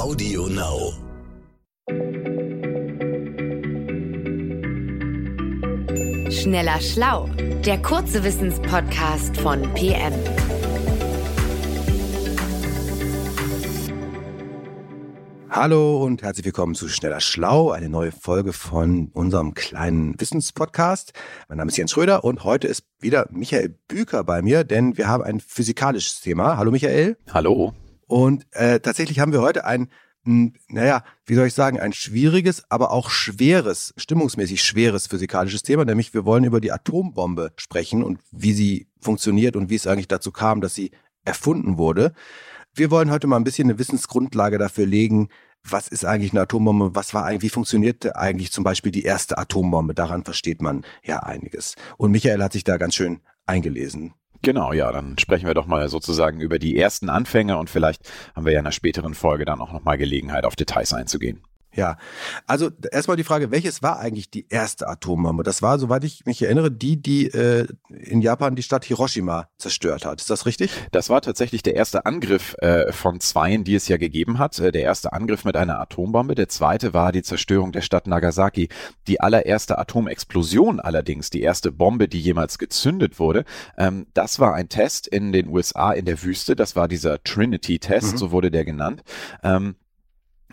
Audio Now. Schneller Schlau, der kurze Wissenspodcast von PM. Hallo und herzlich willkommen zu Schneller Schlau, eine neue Folge von unserem kleinen Wissenspodcast. Mein Name ist Jens Schröder und heute ist wieder Michael Büker bei mir, denn wir haben ein physikalisches Thema. Hallo Michael. Hallo. Und äh, tatsächlich haben wir heute ein, m, naja, wie soll ich sagen, ein schwieriges, aber auch schweres, stimmungsmäßig schweres physikalisches Thema, nämlich wir wollen über die Atombombe sprechen und wie sie funktioniert und wie es eigentlich dazu kam, dass sie erfunden wurde. Wir wollen heute mal ein bisschen eine Wissensgrundlage dafür legen, was ist eigentlich eine Atombombe, was war eigentlich, wie funktionierte eigentlich zum Beispiel die erste Atombombe, daran versteht man ja einiges. Und Michael hat sich da ganz schön eingelesen. Genau, ja, dann sprechen wir doch mal sozusagen über die ersten Anfänge und vielleicht haben wir ja in einer späteren Folge dann auch nochmal Gelegenheit, auf Details einzugehen. Ja, also erstmal die Frage, welches war eigentlich die erste Atombombe? Das war, soweit ich mich erinnere, die, die äh, in Japan die Stadt Hiroshima zerstört hat. Ist das richtig? Das war tatsächlich der erste Angriff äh, von zweien, die es ja gegeben hat. Äh, der erste Angriff mit einer Atombombe. Der zweite war die Zerstörung der Stadt Nagasaki. Die allererste Atomexplosion allerdings, die erste Bombe, die jemals gezündet wurde, ähm, das war ein Test in den USA in der Wüste. Das war dieser Trinity-Test, Mhm. so wurde der genannt. Ähm,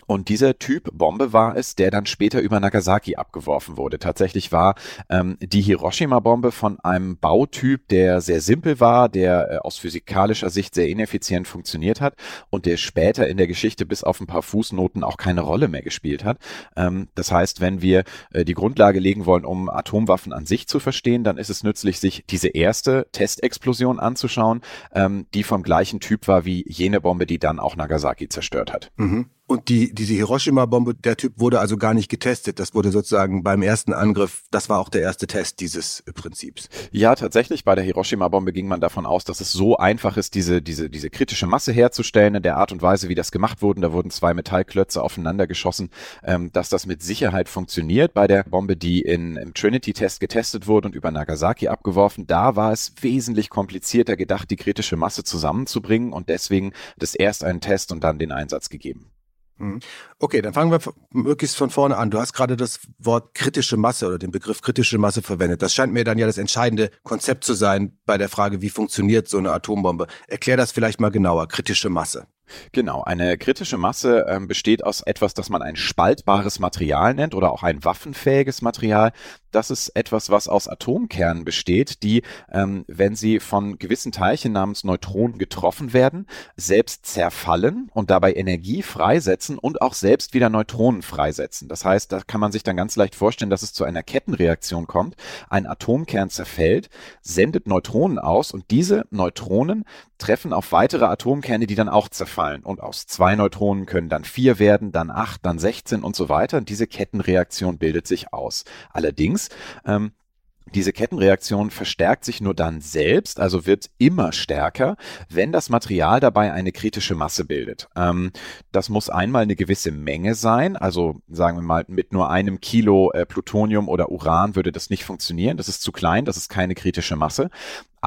und dieser Typ Bombe war es, der dann später über Nagasaki abgeworfen wurde. Tatsächlich war ähm, die Hiroshima-Bombe von einem Bautyp, der sehr simpel war, der äh, aus physikalischer Sicht sehr ineffizient funktioniert hat und der später in der Geschichte bis auf ein paar Fußnoten auch keine Rolle mehr gespielt hat. Ähm, das heißt, wenn wir äh, die Grundlage legen wollen, um Atomwaffen an sich zu verstehen, dann ist es nützlich, sich diese erste Testexplosion anzuschauen, ähm, die vom gleichen Typ war wie jene Bombe, die dann auch Nagasaki zerstört hat. Mhm. Und die, diese Hiroshima-Bombe, der Typ wurde also gar nicht getestet. Das wurde sozusagen beim ersten Angriff, das war auch der erste Test dieses Prinzips. Ja, tatsächlich. Bei der Hiroshima-Bombe ging man davon aus, dass es so einfach ist, diese, diese, diese kritische Masse herzustellen in der Art und Weise, wie das gemacht wurde. Da wurden zwei Metallklötze aufeinander geschossen, ähm, dass das mit Sicherheit funktioniert. Bei der Bombe, die in, im Trinity-Test getestet wurde und über Nagasaki abgeworfen, da war es wesentlich komplizierter gedacht, die kritische Masse zusammenzubringen und deswegen das erst einen Test und dann den Einsatz gegeben. Mhm. Okay, dann fangen wir möglichst von vorne an. Du hast gerade das Wort kritische Masse oder den Begriff kritische Masse verwendet. Das scheint mir dann ja das entscheidende Konzept zu sein bei der Frage, wie funktioniert so eine Atombombe. Erklär das vielleicht mal genauer, kritische Masse. Genau, eine kritische Masse ähm, besteht aus etwas, das man ein spaltbares Material nennt oder auch ein waffenfähiges Material. Das ist etwas, was aus Atomkernen besteht, die, ähm, wenn sie von gewissen Teilchen namens Neutronen getroffen werden, selbst zerfallen und dabei Energie freisetzen und auch selbst wieder Neutronen freisetzen. Das heißt, da kann man sich dann ganz leicht vorstellen, dass es zu einer Kettenreaktion kommt. Ein Atomkern zerfällt, sendet Neutronen aus und diese Neutronen treffen auf weitere Atomkerne, die dann auch zerfallen. Und aus zwei Neutronen können dann vier werden, dann acht, dann 16 und so weiter. Und diese Kettenreaktion bildet sich aus. Allerdings, ähm, diese Kettenreaktion verstärkt sich nur dann selbst, also wird immer stärker, wenn das Material dabei eine kritische Masse bildet. Ähm, das muss einmal eine gewisse Menge sein, also sagen wir mal mit nur einem Kilo äh, Plutonium oder Uran würde das nicht funktionieren. Das ist zu klein, das ist keine kritische Masse.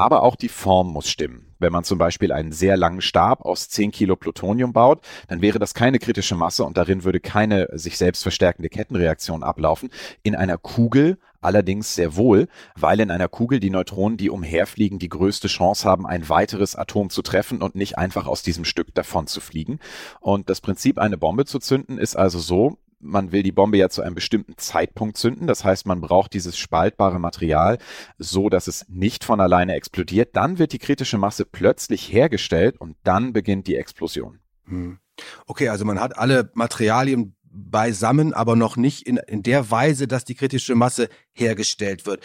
Aber auch die Form muss stimmen. Wenn man zum Beispiel einen sehr langen Stab aus 10 Kilo Plutonium baut, dann wäre das keine kritische Masse und darin würde keine sich selbst verstärkende Kettenreaktion ablaufen. In einer Kugel allerdings sehr wohl, weil in einer Kugel die Neutronen, die umherfliegen, die größte Chance haben, ein weiteres Atom zu treffen und nicht einfach aus diesem Stück davon zu fliegen. Und das Prinzip, eine Bombe zu zünden, ist also so, man will die Bombe ja zu einem bestimmten Zeitpunkt zünden. Das heißt, man braucht dieses spaltbare Material so, dass es nicht von alleine explodiert. Dann wird die kritische Masse plötzlich hergestellt und dann beginnt die Explosion. Hm. Okay, also man hat alle Materialien beisammen, aber noch nicht in, in der Weise, dass die kritische Masse hergestellt wird.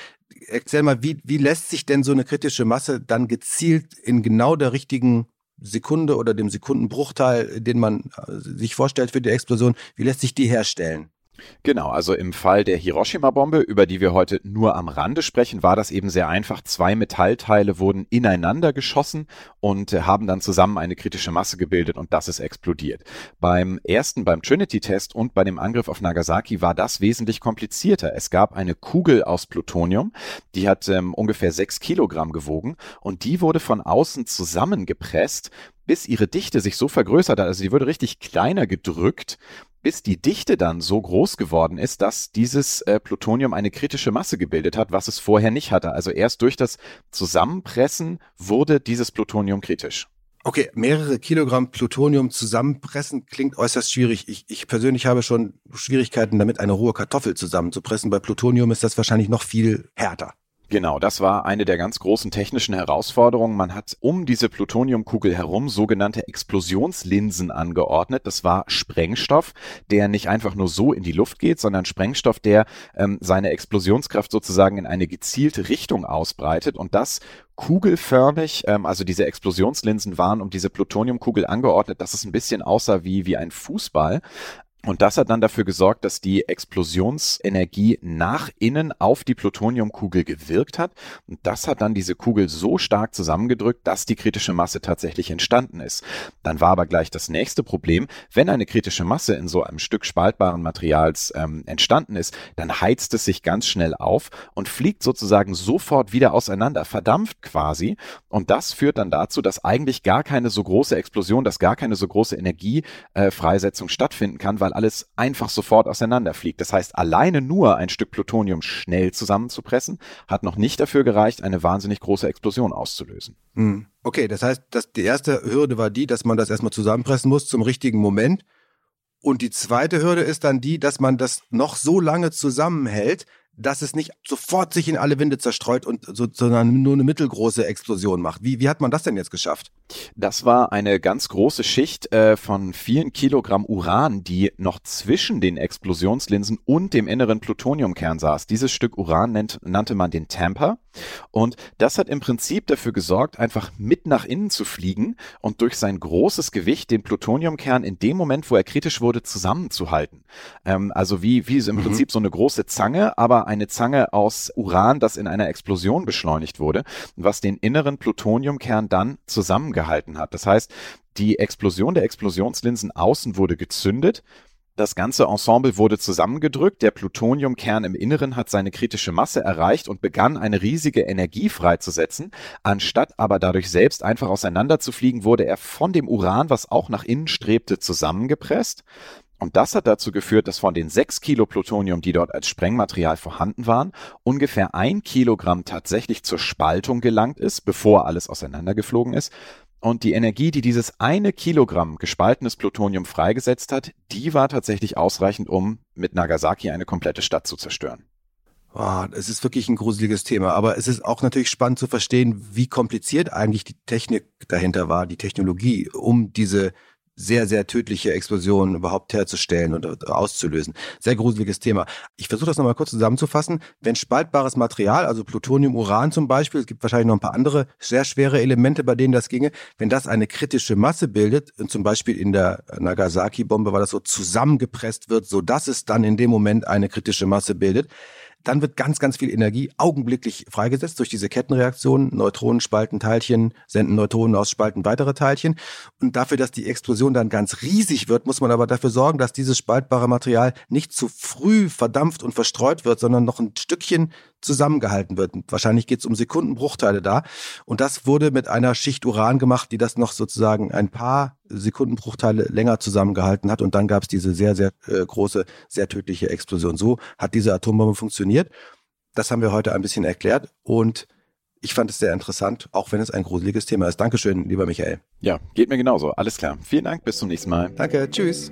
Erzähl mal, wie, wie lässt sich denn so eine kritische Masse dann gezielt in genau der richtigen Sekunde oder dem Sekundenbruchteil, den man äh, sich vorstellt für die Explosion, wie lässt sich die herstellen? Genau, also im Fall der Hiroshima-Bombe, über die wir heute nur am Rande sprechen, war das eben sehr einfach. Zwei Metallteile wurden ineinander geschossen und äh, haben dann zusammen eine kritische Masse gebildet und das ist explodiert. Beim ersten, beim Trinity-Test und bei dem Angriff auf Nagasaki war das wesentlich komplizierter. Es gab eine Kugel aus Plutonium, die hat ähm, ungefähr sechs Kilogramm gewogen und die wurde von außen zusammengepresst bis ihre Dichte sich so vergrößert hat, also sie wurde richtig kleiner gedrückt bis die Dichte dann so groß geworden ist, dass dieses äh, Plutonium eine kritische Masse gebildet hat, was es vorher nicht hatte. Also erst durch das Zusammenpressen wurde dieses Plutonium kritisch. Okay, mehrere Kilogramm Plutonium zusammenpressen klingt äußerst schwierig. Ich, ich persönlich habe schon Schwierigkeiten damit, eine rohe Kartoffel zusammenzupressen. Bei Plutonium ist das wahrscheinlich noch viel härter. Genau, das war eine der ganz großen technischen Herausforderungen. Man hat um diese Plutoniumkugel herum sogenannte Explosionslinsen angeordnet. Das war Sprengstoff, der nicht einfach nur so in die Luft geht, sondern Sprengstoff, der ähm, seine Explosionskraft sozusagen in eine gezielte Richtung ausbreitet und das kugelförmig, ähm, also diese Explosionslinsen waren um diese Plutoniumkugel angeordnet, dass es ein bisschen aussah wie, wie ein Fußball. Und das hat dann dafür gesorgt, dass die Explosionsenergie nach innen auf die Plutoniumkugel gewirkt hat. Und das hat dann diese Kugel so stark zusammengedrückt, dass die kritische Masse tatsächlich entstanden ist. Dann war aber gleich das nächste Problem, wenn eine kritische Masse in so einem Stück spaltbaren Materials ähm, entstanden ist, dann heizt es sich ganz schnell auf und fliegt sozusagen sofort wieder auseinander, verdampft quasi. Und das führt dann dazu, dass eigentlich gar keine so große Explosion, dass gar keine so große Energiefreisetzung stattfinden kann, weil alles einfach sofort auseinanderfliegt. Das heißt, alleine nur ein Stück Plutonium schnell zusammenzupressen, hat noch nicht dafür gereicht, eine wahnsinnig große Explosion auszulösen. Hm. Okay, das heißt, dass die erste Hürde war die, dass man das erstmal zusammenpressen muss zum richtigen Moment. Und die zweite Hürde ist dann die, dass man das noch so lange zusammenhält, dass es nicht sofort sich in alle Winde zerstreut und so, sondern nur eine mittelgroße Explosion macht. Wie, wie hat man das denn jetzt geschafft? Das war eine ganz große Schicht äh, von vielen Kilogramm Uran, die noch zwischen den Explosionslinsen und dem inneren Plutoniumkern saß. Dieses Stück Uran nennt, nannte man den Tamper. Und das hat im Prinzip dafür gesorgt, einfach mit nach innen zu fliegen und durch sein großes Gewicht den Plutoniumkern in dem Moment, wo er kritisch wurde, zusammenzuhalten. Ähm, also wie, wie im mhm. Prinzip so eine große Zange, aber eine Zange aus Uran, das in einer Explosion beschleunigt wurde, was den inneren Plutoniumkern dann zusammengehalten hat. Das heißt, die Explosion der Explosionslinsen außen wurde gezündet, das ganze Ensemble wurde zusammengedrückt, der Plutoniumkern im Inneren hat seine kritische Masse erreicht und begann eine riesige Energie freizusetzen. Anstatt aber dadurch selbst einfach auseinanderzufliegen, wurde er von dem Uran, was auch nach innen strebte, zusammengepresst. Und das hat dazu geführt, dass von den sechs Kilo Plutonium, die dort als Sprengmaterial vorhanden waren, ungefähr ein Kilogramm tatsächlich zur Spaltung gelangt ist, bevor alles auseinandergeflogen ist. Und die Energie, die dieses eine Kilogramm gespaltenes Plutonium freigesetzt hat, die war tatsächlich ausreichend, um mit Nagasaki eine komplette Stadt zu zerstören. Oh, es ist wirklich ein gruseliges Thema, aber es ist auch natürlich spannend zu verstehen, wie kompliziert eigentlich die Technik dahinter war, die Technologie, um diese sehr, sehr tödliche Explosionen überhaupt herzustellen und auszulösen. Sehr gruseliges Thema. Ich versuche das nochmal kurz zusammenzufassen. Wenn spaltbares Material, also Plutonium, Uran zum Beispiel, es gibt wahrscheinlich noch ein paar andere sehr schwere Elemente, bei denen das ginge, wenn das eine kritische Masse bildet, zum Beispiel in der Nagasaki-Bombe war das so zusammengepresst wird, so dass es dann in dem Moment eine kritische Masse bildet, dann wird ganz, ganz viel Energie augenblicklich freigesetzt durch diese Kettenreaktion. Neutronen spalten Teilchen, senden Neutronen aus, spalten weitere Teilchen. Und dafür, dass die Explosion dann ganz riesig wird, muss man aber dafür sorgen, dass dieses spaltbare Material nicht zu früh verdampft und verstreut wird, sondern noch ein Stückchen zusammengehalten wird. Wahrscheinlich geht es um Sekundenbruchteile da. Und das wurde mit einer Schicht Uran gemacht, die das noch sozusagen ein paar Sekundenbruchteile länger zusammengehalten hat. Und dann gab es diese sehr, sehr äh, große, sehr tödliche Explosion. So hat diese Atombombe funktioniert. Das haben wir heute ein bisschen erklärt. Und ich fand es sehr interessant, auch wenn es ein gruseliges Thema ist. Dankeschön, lieber Michael. Ja, geht mir genauso. Alles klar. Vielen Dank. Bis zum nächsten Mal. Danke. Tschüss.